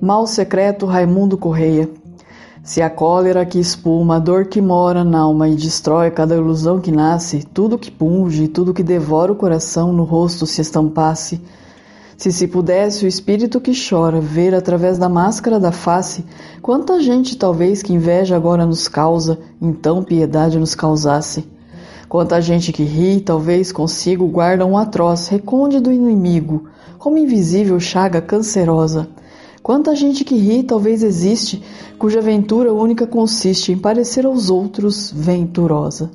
Mal secreto Raimundo Correia. Se a cólera que espuma, a dor que mora na alma e destrói cada ilusão que nasce, tudo que punge, tudo que devora o coração no rosto se estampasse, se se pudesse o espírito que chora ver através da máscara da face, quanta gente talvez que inveja agora nos causa, então piedade nos causasse. Quanta gente que ri, talvez consigo guarda um atroz recôndito inimigo, como invisível chaga cancerosa. Quanta gente que ri talvez existe, cuja ventura única consiste em parecer aos outros venturosa.